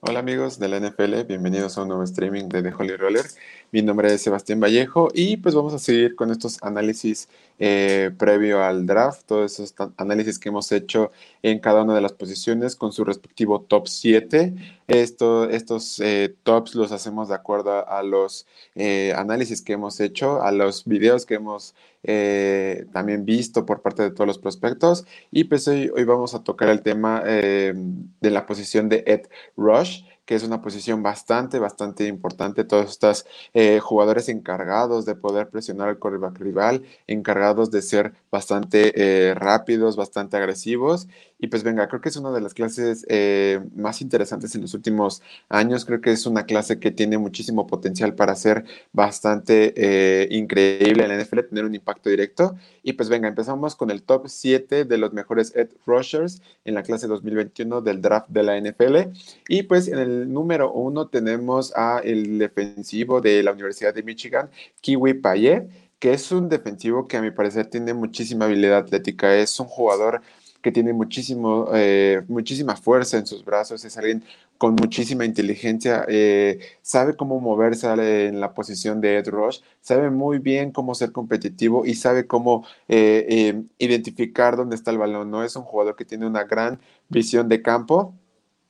Hola amigos de la NFL, bienvenidos a un nuevo streaming de The Holy Roller. Mi nombre es Sebastián Vallejo y pues vamos a seguir con estos análisis eh, previo al draft, todos esos análisis que hemos hecho en cada una de las posiciones con su respectivo top 7. Esto, estos eh, tops los hacemos de acuerdo a, los eh, análisis que hemos hecho, a los videos que hemos también visto por parte de todos los prospectos. Y pues hoy, hoy vamos a tocar el tema de la posición de Ed Rush que es una posición bastante, bastante importante. Todos estos eh, jugadores encargados de poder presionar al quarterback rival, encargados de ser bastante eh, rápidos, bastante agresivos y pues venga, creo que es una de las clases eh, más interesantes en los últimos años. Creo que es una clase que tiene muchísimo potencial para ser bastante increíble en la NFL, tener un impacto directo. Y pues venga, empezamos con el top 7 de los mejores Ed Rushers en la clase 2021 del draft de la NFL. Y pues en el número 1 tenemos a el defensivo de la Universidad de Michigan, Kiwi Payet que es un defensivo que a mi parecer tiene muchísima habilidad atlética, es un jugador que tiene muchísimo, eh, muchísima fuerza en sus brazos, es alguien con muchísima inteligencia, eh, sabe cómo moverse en la posición de Ed Rush, sabe muy bien cómo ser competitivo y sabe cómo eh, identificar dónde está el balón, ¿no? Es un jugador que tiene una gran visión de campo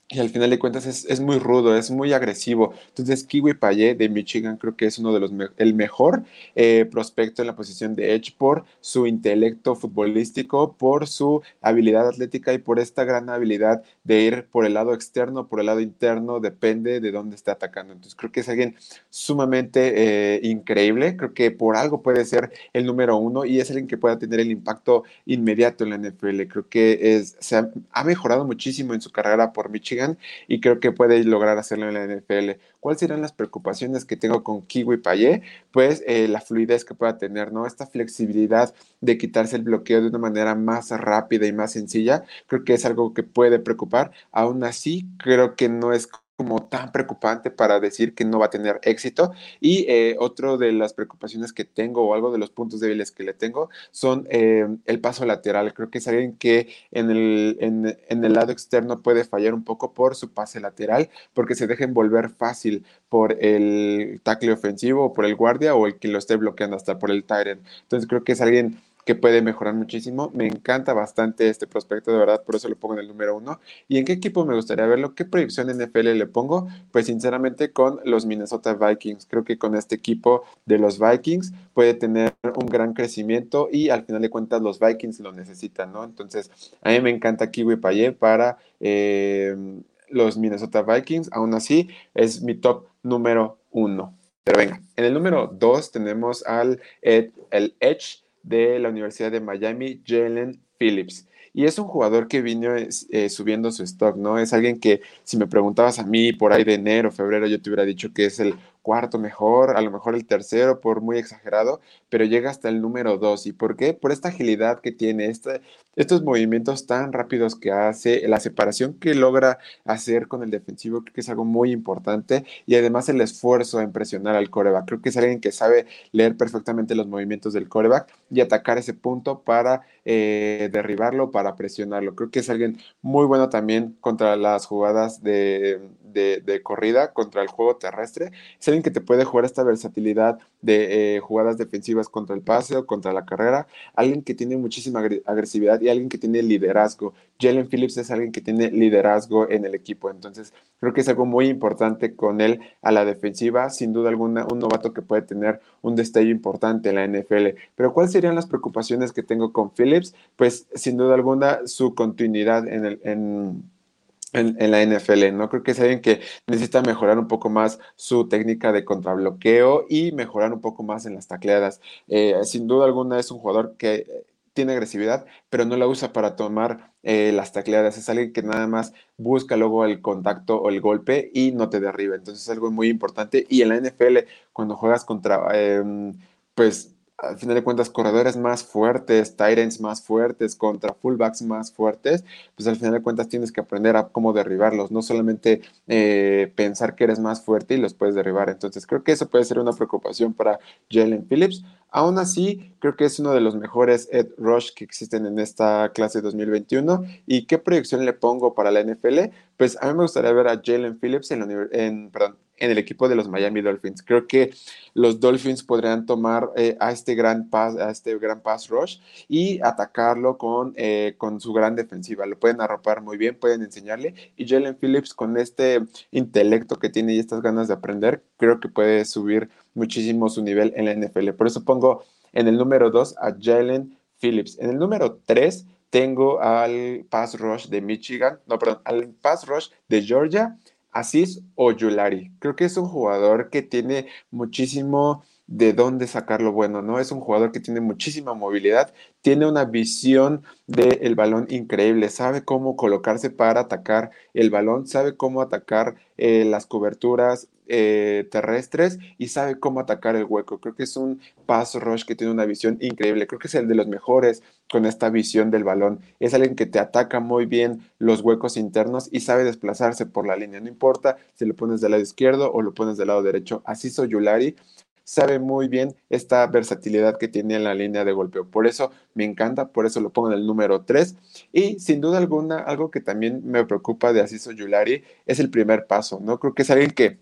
y al final de cuentas es, muy rudo, es muy agresivo. Entonces, Kiwi Payet de Michigan creo que es uno de los el mejor eh, prospecto en la posición de Edge por su intelecto futbolístico, por su habilidad atlética y por esta gran habilidad de ir por el lado externo, por el lado interno, depende de dónde esté atacando. Entonces, creo que es alguien sumamente eh, increíble. Creo que por algo puede ser el número uno y es alguien que pueda tener el impacto inmediato en la NFL. Creo que es, se ha mejorado muchísimo en su carrera por Michigan y creo que puede lograr hacerlo en la NFL. ¿Cuáles serán las preocupaciones que tengo con Kiwi Payet? Pues eh, la fluidez que pueda tener, ¿no? Esta flexibilidad de quitarse el bloqueo de una manera más rápida y más sencilla, creo que es algo que puede preocupar. Aún así, creo que no es como tan preocupante para decir que no va a tener éxito. Y eh, otro de las preocupaciones que tengo o algo de los puntos débiles que le tengo son eh, el paso lateral. Creo que es alguien que en el, en, el lado externo puede fallar un poco por su pase lateral, porque se deja envolver fácil por el tackle ofensivo o por el guardia o el que lo esté bloqueando hasta por el Tyrant. Entonces creo que es alguien que puede mejorar muchísimo. Me encanta bastante este prospecto, de verdad, por eso lo pongo en el número uno. ¿Y en qué equipo me gustaría verlo? ¿Qué proyección NFL le pongo? Pues sinceramente con los Minnesota Vikings. Creo que con este equipo de los Vikings puede tener un gran crecimiento y al final de cuentas los Vikings lo necesitan, ¿no? Entonces, a mí me encanta Kiwi Payet para eh, los Minnesota Vikings. Aún así, es mi top número uno. Pero venga, en el número dos tenemos al el Edge de la Universidad de Miami, Jalen Phillips. Y es un jugador que vino eh, subiendo su stock, ¿no? Es alguien que, si me preguntabas a mí por ahí de enero, febrero, yo te hubiera dicho que es el cuarto mejor, a lo mejor el tercero, por muy exagerado, pero llega hasta el número dos. ¿Y por qué? Por esta agilidad que tiene, estos movimientos tan rápidos que hace, la separación que logra hacer con el defensivo, creo que es algo muy importante y además el esfuerzo a impresionar al coreback. Creo que es alguien que sabe leer perfectamente los movimientos del coreback y atacar ese punto para eh, derribarlo, para presionarlo. Creo que es alguien muy bueno también contra las jugadas de, de, corrida contra el juego terrestre. Es alguien que te puede jugar esta versatilidad de eh, jugadas defensivas contra el pase o contra la carrera. Alguien que tiene muchísima agresividad y alguien que tiene liderazgo. Jalen Phillips es alguien que tiene liderazgo en el equipo. Entonces, creo que es algo muy importante con él a la defensiva. Sin duda alguna, un novato que puede tener un destello importante en la NFL. Pero, ¿cuáles serían las preocupaciones que tengo con Phillips? Pues, sin duda alguna, su continuidad en el. En, en, la NFL, ¿no? Creo que es alguien que necesita mejorar un poco más su técnica de contrabloqueo y mejorar un poco más en las tacleadas. Eh, sin duda alguna es un jugador que tiene agresividad, pero no la usa para tomar eh, las tacleadas. Es alguien que nada más busca luego el contacto o el golpe y no te derriba. Entonces es algo muy importante. Y en la NFL, cuando juegas contra, em, pues, al final de cuentas, corredores más fuertes, Tyrants más fuertes, contra fullbacks más fuertes, pues al final de cuentas tienes que aprender a cómo derribarlos, no solamente eh, pensar que eres más fuerte y los puedes derribar. Entonces, creo que eso puede ser una preocupación para Jalen Phillips. Aún así, creo que es uno de los mejores Ed Rush que existen en esta clase 2021. ¿Y qué proyección le pongo para la NFL? Pues a mí me gustaría ver a Jalen Phillips en, el equipo de los Miami Dolphins. Creo que los Dolphins podrían tomar eh, a este gran pass, a este gran pass rush y atacarlo con, eh, con su gran defensiva. Lo pueden arropar muy bien, pueden enseñarle. Y Jalen Phillips, con este intelecto que tiene y estas ganas de aprender, creo que puede subir muchísimo su nivel en la NFL. Por eso pongo en el número 2 a Jalen Phillips. En el número 3 tengo al pass rush de Michigan, no, perdón, al pass rush de Georgia Asís Oyulari. Creo que es un jugador que tiene muchísimo de dónde sacar lo bueno, ¿no? Es un jugador que tiene muchísima movilidad, tiene una visión del balón increíble, sabe cómo colocarse para atacar el balón, sabe cómo atacar eh, las coberturas eh, terrestres y sabe cómo atacar el hueco. Creo que es un paso rush que tiene una visión increíble, creo que es el de los mejores con esta visión del balón. Es alguien que te ataca muy bien los huecos internos y sabe desplazarse por la línea, no importa si lo pones del lado izquierdo o lo pones del lado derecho. Así soy Yulari sabe muy bien esta versatilidad que tiene en la línea de golpeo. Por eso me encanta, por eso lo pongo en el número 3. Y sin duda alguna, algo que también me preocupa de Asiso Yulari es el primer paso, ¿no? Creo que es alguien que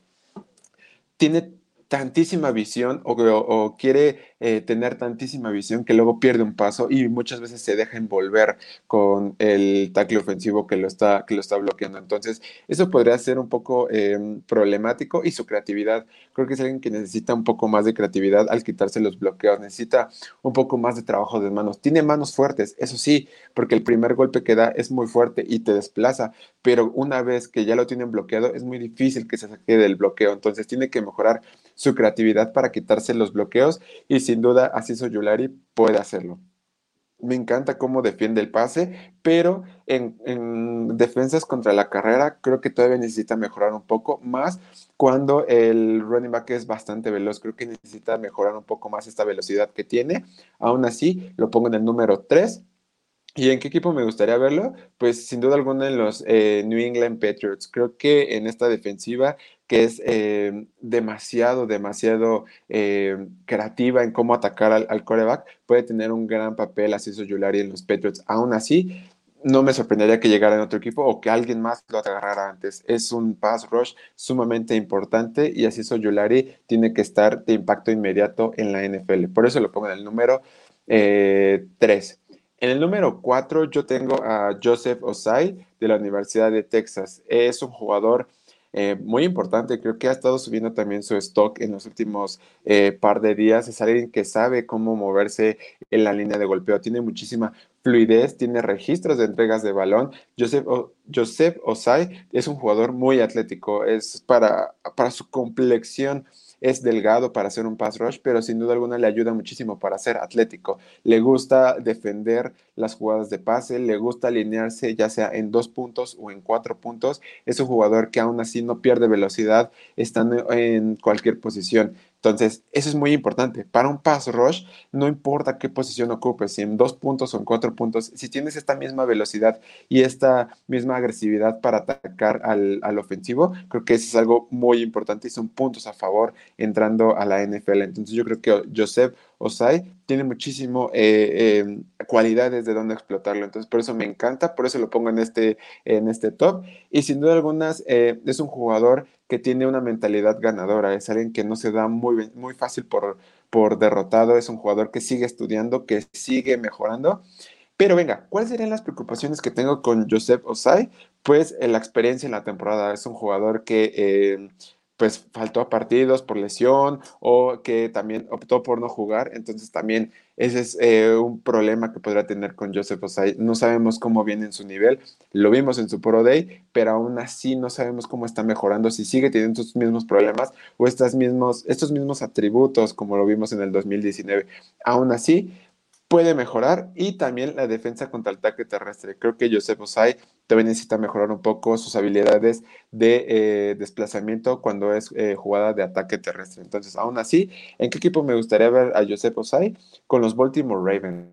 tiene tantísima visión o, quiere eh, tener tantísima visión que luego pierde un paso y muchas veces se deja envolver con el tackle ofensivo que lo está, que lo está bloqueando. Entonces, eso podría ser un poco em, problemático y su creatividad. Creo que es alguien que necesita un poco más de creatividad al quitarse los bloqueos, necesita un poco más de trabajo de manos. Tiene manos fuertes, eso sí, porque el primer golpe que da es muy fuerte y te desplaza, pero una vez que ya lo tienen bloqueado, es muy difícil que se saque del bloqueo. Entonces, tiene que mejorar su creatividad para quitarse los bloqueos y sin duda así Yulari puede hacerlo. Me encanta cómo defiende el pase, pero en, en, defensas contra la carrera creo que todavía necesita mejorar un poco más cuando el running back es bastante veloz. Creo que necesita mejorar un poco más esta velocidad que tiene. Aún así, lo pongo en el número 3 ¿Y en qué equipo me gustaría verlo? Pues sin duda alguna en los eh, New England Patriots. Creo que en esta defensiva que es eh, demasiado, demasiado eh, creativa en cómo atacar al, al, coreback, puede tener un gran papel así Yulari en los Patriots. Aún así, no me sorprendería que llegara en otro equipo o que alguien más lo agarrara antes. Es un pass rush sumamente importante y así Yulari tiene que estar de impacto inmediato en la NFL. Por eso lo pongo en el número 3. En el número 4 yo tengo a Joseph Osai de la Universidad de Texas. Es un jugador eh, muy importante, creo que ha estado subiendo también su stock en los últimos eh, par de días. Es alguien que sabe cómo moverse en la línea de golpeo, tiene muchísima fluidez, tiene registros de entregas de balón. Joseph, Joseph Osai es un jugador muy atlético, es para, para su complexión es delgado para hacer un pass rush, pero sin duda alguna le ayuda muchísimo para ser atlético. Le gusta defender las jugadas de pase, le gusta alinearse ya sea en dos puntos o en cuatro puntos. Es un jugador que aún así no pierde velocidad estando en cualquier posición. Entonces, eso es muy importante. Para un pass rush, no importa qué posición ocupes, si en dos puntos o en cuatro puntos, si tienes esta misma velocidad y esta misma agresividad para atacar al, al ofensivo, creo que eso es algo muy importante y son puntos a favor entrando a la NFL. Entonces, yo creo que Joseph Osai tiene muchísimo eh, em, cualidades de dónde explotarlo. Entonces, por eso me encanta, por eso lo pongo en este, en este top. Y sin duda algunas, eh, es un jugador que tiene una mentalidad ganadora, es alguien que no se da muy, muy fácil por, por derrotado, es un jugador que sigue estudiando, que sigue mejorando. Pero venga, ¿cuáles serían las preocupaciones que tengo con Joseph Osai? Pues eh, la experiencia en la temporada. Es un jugador que pues faltó a partidos por lesión o que también optó por no jugar. Entonces también ese es eh, un problema que podrá tener con Joseph Osai. No sabemos cómo viene en su nivel. Lo vimos en su Pro Day, pero aún así no sabemos cómo está mejorando, si sigue teniendo estos mismos problemas o mismos, estos mismos atributos como lo vimos en el 2019. Aún así, puede mejorar y también la defensa contra el ataque terrestre. Creo que Joseph Osai también necesita mejorar un poco sus habilidades de eh, desplazamiento cuando es eh, jugada de ataque terrestre. Entonces, aún así, ¿en qué equipo me gustaría ver a Joseph Osai? Con los Baltimore Ravens.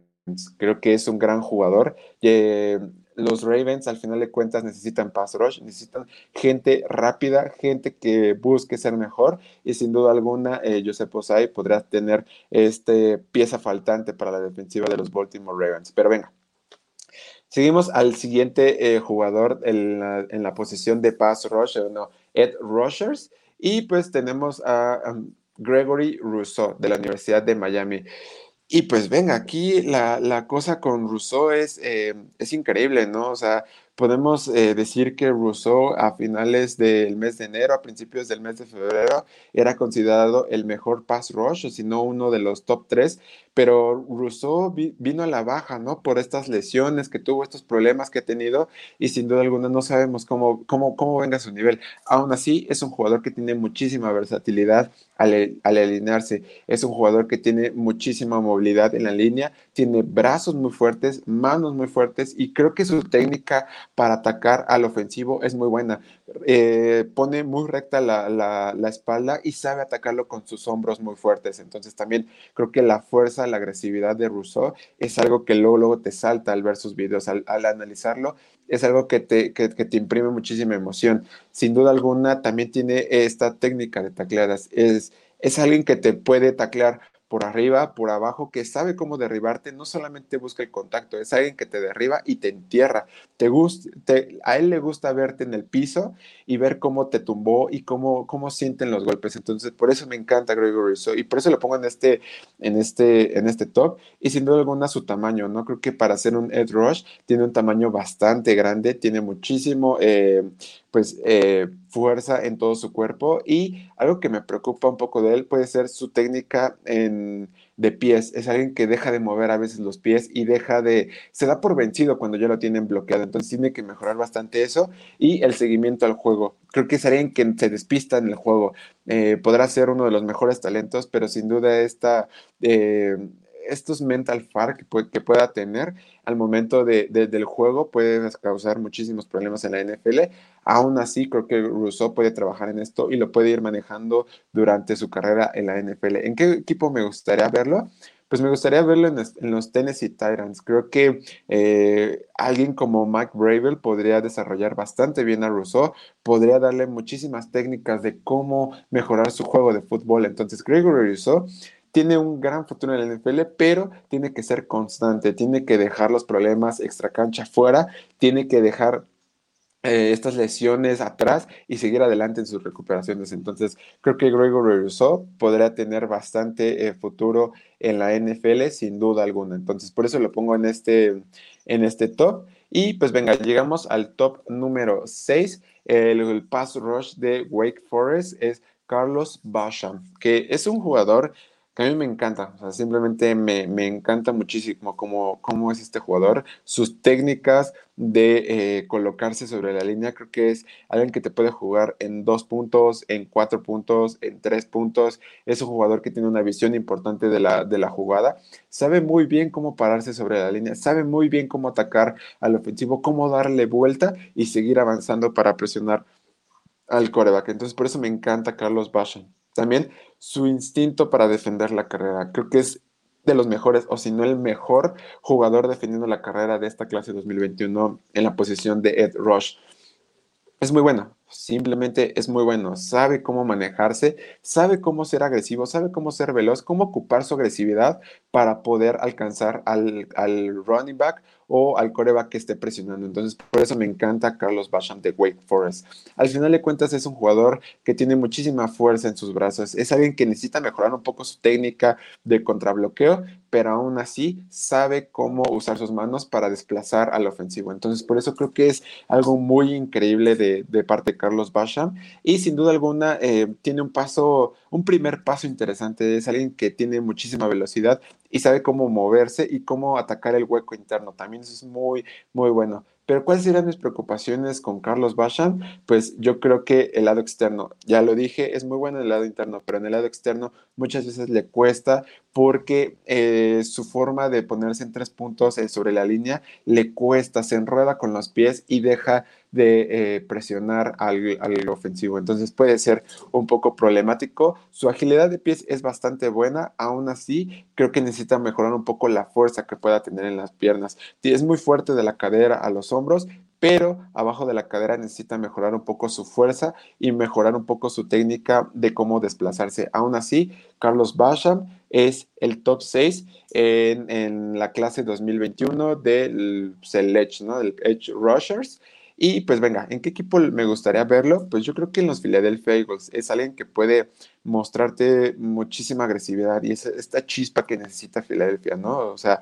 Creo que es un gran jugador. Eh, los Ravens, al final de cuentas, necesitan pass rush, necesitan gente rápida, gente que busque ser mejor. Y sin duda alguna, eh, Joseph Osai podrá tener este pieza faltante para la defensiva de los Baltimore Ravens. Pero venga. Seguimos al siguiente eh, jugador en la, posición de pass rush, no, Ed Rushers. Y pues tenemos a um, Gregory Rousseau de la Universidad de Miami. Y pues venga, aquí la, la cosa con Rousseau es, eh, es increíble, ¿no? O sea, podemos eh, decir que Rousseau a finales del mes de enero, a principios del mes de febrero, era considerado el mejor pass rush, o si no uno de los top tres, pero Rousseau vino a la baja, ¿no? Por estas lesiones que tuvo, estos problemas que ha tenido, y sin duda alguna no sabemos cómo, cómo, cómo venga su nivel. Aún así, es un jugador que tiene muchísima versatilidad al, al alinearse, es un jugador que tiene muchísima movilidad en la línea, tiene brazos muy fuertes, manos muy fuertes, y creo que su técnica para atacar al ofensivo es muy buena. Eh, pone muy recta la, la, espalda y sabe atacarlo con sus hombros muy fuertes. Entonces también creo que la fuerza, la agresividad de Rousseau es algo que luego, luego te salta al ver sus videos, al, analizarlo. Es algo que te, que, te imprime muchísima emoción. Sin duda alguna, también tiene esta técnica de tacleadas. Es, es alguien que te puede taclear por arriba, por abajo, que sabe cómo derribarte, no solamente busca el contacto, es alguien que te derriba y te entierra. Te gusta, a él le gusta verte en el piso y ver cómo te tumbó y cómo, cómo sienten los golpes. Entonces, por eso me encanta Gregory y por eso lo pongo en este, en este, en este top. Y sin duda alguna su tamaño, ¿no? Creo que para hacer un Ed Rush tiene un tamaño bastante grande, tiene muchísimo, eh, pues, eh, fuerza en todo su cuerpo y algo que me preocupa un poco de él puede ser su técnica en, de pies. Es alguien que deja de mover a veces los pies y deja de, se da por vencido cuando ya lo tienen bloqueado. Entonces tiene que mejorar bastante eso y el seguimiento al juego. Creo que es alguien que se despista en el juego. Eh, podrá ser uno de los mejores talentos, pero sin duda esta... Eh, estos mental far que, pueda tener al momento de, del juego puede causar muchísimos problemas en la NFL. Aún así, creo que Rousseau puede trabajar en esto y lo puede ir manejando durante su carrera en la NFL. ¿En qué equipo me gustaría verlo? Pues me gustaría verlo en, los Tennessee Titans. Creo que eh, alguien como Mike Bravel podría desarrollar bastante bien a Rousseau, podría darle muchísimas técnicas de cómo mejorar su juego de fútbol. Entonces, Gregory Rousseau tiene un gran futuro en la NFL, pero tiene que ser constante, tiene que dejar los problemas extra cancha fuera, tiene que dejar eh, estas lesiones atrás y seguir adelante en sus recuperaciones. Entonces, creo que Gregory Rousseau podrá tener bastante eh, futuro en la NFL, sin duda alguna. Entonces, por eso lo pongo en este, en este top. Y pues venga, llegamos al top número 6. El, el pass rush de Wake Forest es Carlos Basham, que es un jugador que a mí me encanta, o sea, simplemente me, encanta muchísimo cómo, cómo, es este jugador, sus técnicas de eh, colocarse sobre la línea, creo que es alguien que te puede jugar en dos puntos, en cuatro puntos, en tres puntos, es un jugador que tiene una visión importante de la, de la jugada, sabe muy bien cómo pararse sobre la línea, sabe muy bien cómo atacar al ofensivo, cómo darle vuelta y seguir avanzando para presionar al coreback, entonces por eso me encanta Carlos Basham. También su instinto para defender la carrera. Creo que es de los mejores, o si no el mejor jugador defendiendo la carrera de esta clase 2021 en la posición de Ed Rush. Es muy bueno, simplemente es muy bueno, sabe cómo manejarse, sabe cómo ser agresivo, sabe cómo ser veloz, cómo ocupar su agresividad para poder alcanzar al, al running back o al coreback que esté presionando. Entonces, por eso me encanta Carlos Basham de Wake Forest. Al final de cuentas, es un jugador que tiene muchísima fuerza en sus brazos. Es alguien que necesita mejorar un poco su técnica de contrabloqueo, pero aún así sabe cómo usar sus manos para desplazar al ofensivo. Entonces, por eso creo que es algo muy increíble de, de parte de Carlos Basham. Y sin duda alguna, eh, tiene un paso, un primer paso interesante. Es alguien que tiene muchísima velocidad y sabe cómo moverse y cómo atacar el hueco interno. También es muy, muy bueno. Pero ¿cuáles serían mis preocupaciones con Carlos Basham? Pues yo creo que el lado externo, ya lo dije, es muy bueno en el lado interno, pero en el lado externo muchas veces le cuesta porque eh, su forma de ponerse en tres puntos eh, sobre la línea le cuesta, se enrueda con los pies y deja de eh, presionar al, al, ofensivo. Entonces puede ser un poco problemático. Su agilidad de pies es bastante buena, aún así creo que necesita mejorar un poco la fuerza que pueda tener en las piernas. Es muy fuerte de la cadera a los hombros, pero abajo de la cadera necesita mejorar un poco su fuerza y mejorar un poco su técnica de cómo desplazarse. Aún así, Carlos Basham es el top 6 en, en la clase 2021 del Edge, ¿no? Del Edge Rushers. Y pues venga, ¿en qué equipo me gustaría verlo? Pues yo creo que en los Philadelphia Eagles es alguien que puede mostrarte muchísima agresividad y es esta chispa que necesita Filadelfia, ¿no? O sea,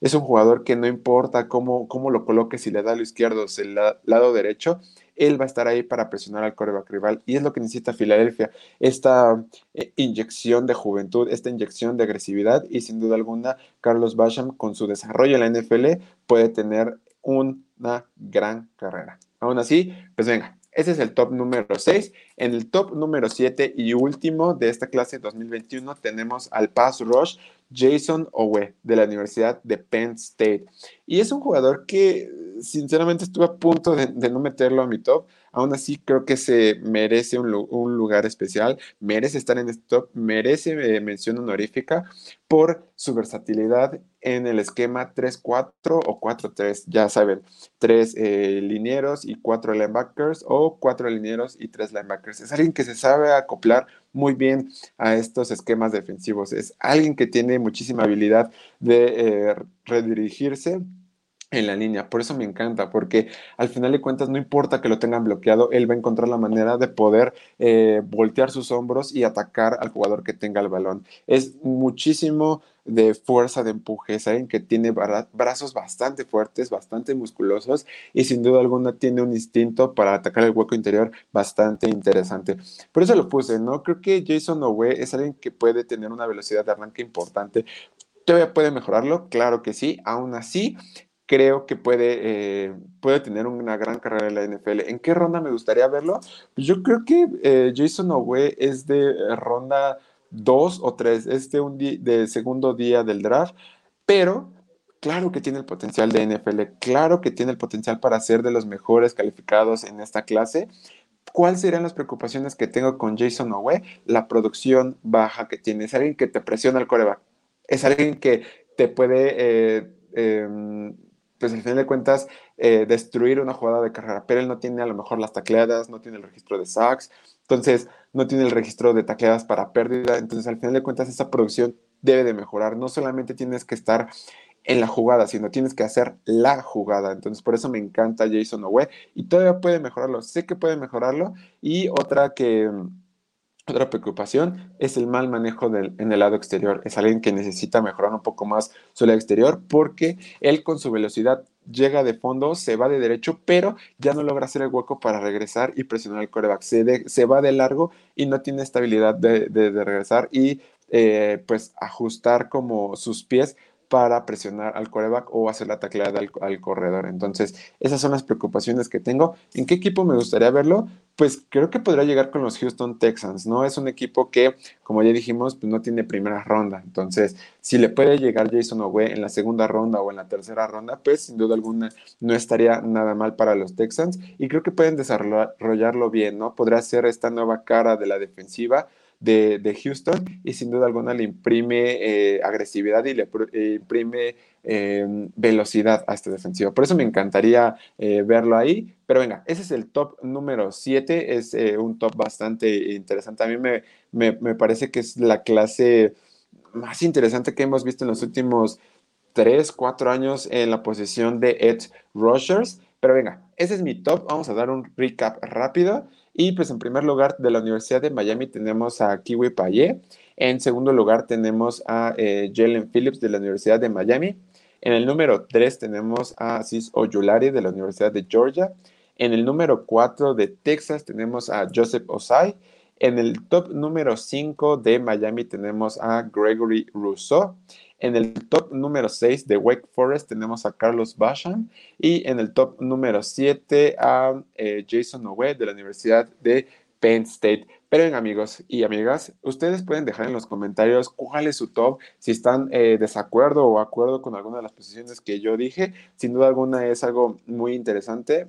es un jugador que no importa cómo, cómo lo coloques, si le da lo izquierdo o el lado derecho, él va a estar ahí para presionar al coreback rival y es lo que necesita Filadelfia, esta eh, inyección de juventud, esta inyección de agresividad y sin duda alguna Carlos Basham con su desarrollo en la NFL puede tener una gran carrera. Aún así, pues venga, ese es el top número 6. En el top número 7 y último de esta clase 2021 tenemos al pass rush Jason Owe de la Universidad de Penn State. Y es un jugador que sinceramente estuve a punto de, no meterlo a mi top. Aún así creo que se merece un, lugar especial, merece estar en este top, merece eh, mención honorífica por su versatilidad en el esquema 3-4 o 4-3, ya saben, tres eh, linieros y cuatro linebackers o cuatro linieros y tres linebackers. Es alguien que se sabe acoplar muy bien a estos esquemas defensivos. Es alguien que tiene muchísima habilidad de eh, redirigirse en la línea. Por eso me encanta, porque al final de cuentas no importa que lo tengan bloqueado, él va a encontrar la manera de poder eh, voltear sus hombros y atacar al jugador que tenga el balón. Es muchísimo de fuerza de empuje, saben que tiene brazos bastante fuertes, bastante musculosos y sin duda alguna tiene un instinto para atacar el hueco interior bastante interesante. Por eso lo puse, ¿no? Creo que Jason Owe es alguien que puede tener una velocidad de arranque importante. ¿Todavía puede mejorarlo? Claro que sí. Aún así, creo que puede, eh, puede tener una gran carrera en la NFL. ¿En qué ronda me gustaría verlo? Pues yo creo que eh, Jason Owe es de ronda 2 o 3, es de, un de segundo día del draft, pero claro que tiene el potencial de NFL, claro que tiene el potencial para ser de los mejores calificados en esta clase. ¿Cuáles serían las preocupaciones que tengo con Jason Owe? La producción baja que tiene. Es alguien que te presiona el coreback. Es alguien que te puede eh, em, pues al final de cuentas, eh, destruir una jugada de carrera. Pero él no tiene a lo mejor las tacleadas, no tiene el registro de sacks, entonces no tiene el registro de tacleadas para pérdida. Entonces, al final de cuentas, esa producción debe de mejorar. No solamente tienes que estar en la jugada, sino tienes que hacer la jugada. Entonces, por eso me encanta Jason Owe y todavía puede mejorarlo. Sé que puede mejorarlo. Y otra que otra preocupación es el mal manejo en el lado exterior. Es alguien que necesita mejorar un poco más su lado exterior porque él con su velocidad llega de fondo, se va de derecho, pero ya no logra hacer el hueco para regresar y presionar el coreback. Se, se va de largo y no tiene estabilidad de, de, regresar y eh, pues ajustar como sus pies para presionar al coreback o hacer la tacleada al, corredor. Entonces, esas son las preocupaciones que tengo. ¿En qué equipo me gustaría verlo? Pues creo que podría llegar con los Houston Texans, ¿no? Es un equipo que, como ya dijimos, pues no tiene primera ronda. Entonces, si le puede llegar Jason Owe en la segunda ronda o en la tercera ronda, pues sin duda alguna no estaría nada mal para los Texans y creo que pueden desarrollarlo bien, ¿no? Podría ser esta nueva cara de la defensiva de, Houston y sin duda alguna le imprime eh, agresividad y le eh, imprime em, velocidad a este defensivo. Por eso me encantaría eh, verlo ahí. Pero venga, ese es el top número 7, es un top bastante interesante. A mí me, me, parece que es la clase más interesante que hemos visto en los últimos 3, 4 años en la posición de Ed Rushers. Pero venga, ese es mi top. Vamos a dar un recap rápido. Y pues en primer lugar de la Universidad de Miami tenemos a Kiwi Payé. En segundo lugar tenemos a eh, Jalen Phillips de la Universidad de Miami. En el número 3 tenemos a Cis Oyulari de la Universidad de Georgia. En el número 4 de Texas tenemos a Joseph Osai. En el top número 5 de Miami tenemos a Gregory Rousseau. En el top número 6 de Wake Forest tenemos a Carlos Basham y en el top número 7 a eh, Jason Owe de la Universidad de Penn State. Pero bien, amigos y amigas, ustedes pueden dejar en los comentarios cuál es su top, si están eh, desacuerdo o acuerdo con alguna de las posiciones que yo dije. Sin duda alguna es algo muy interesante.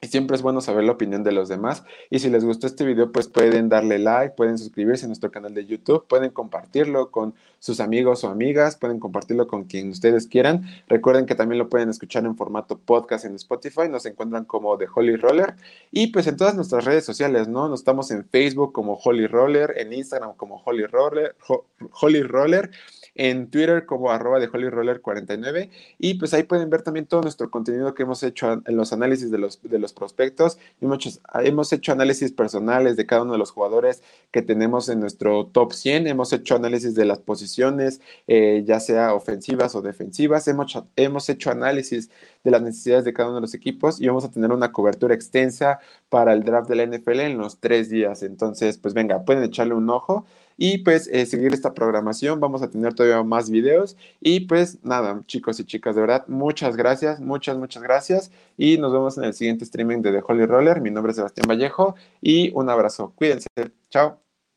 Y siempre es bueno saber la opinión de los demás. Y si les gustó este video, pues pueden darle like, pueden suscribirse a nuestro canal de YouTube, pueden compartirlo con sus amigos o amigas, pueden compartirlo con quien ustedes quieran. Recuerden que también lo pueden escuchar en formato podcast en Spotify, nos encuentran como The Holy Roller. Y pues en todas nuestras redes sociales, ¿no? Nos estamos en Facebook como Holy Roller, en Instagram como Holy Roller, Holy Roller en Twitter como arroba de holyroller49 y pues ahí pueden ver también todo nuestro contenido que hemos hecho en los análisis de los, de los prospectos. Hemos, hemos hecho análisis personales de cada uno de los jugadores que tenemos en nuestro top 100. Hemos hecho análisis de las posiciones, eh, ya sea ofensivas o defensivas. Hemos, hemos hecho análisis de las necesidades de cada uno de los equipos y vamos a tener una cobertura extensa para el draft de la NFL en los tres días. Entonces, pues venga, pueden echarle un ojo y pues eh, seguir esta programación. Vamos a tener todavía más videos y pues nada, chicos y chicas, de verdad, muchas gracias, muchas, muchas gracias y nos vemos en el siguiente streaming de The Holy Roller. Mi nombre es Sebastián Vallejo y un abrazo. Cuídense. Chao.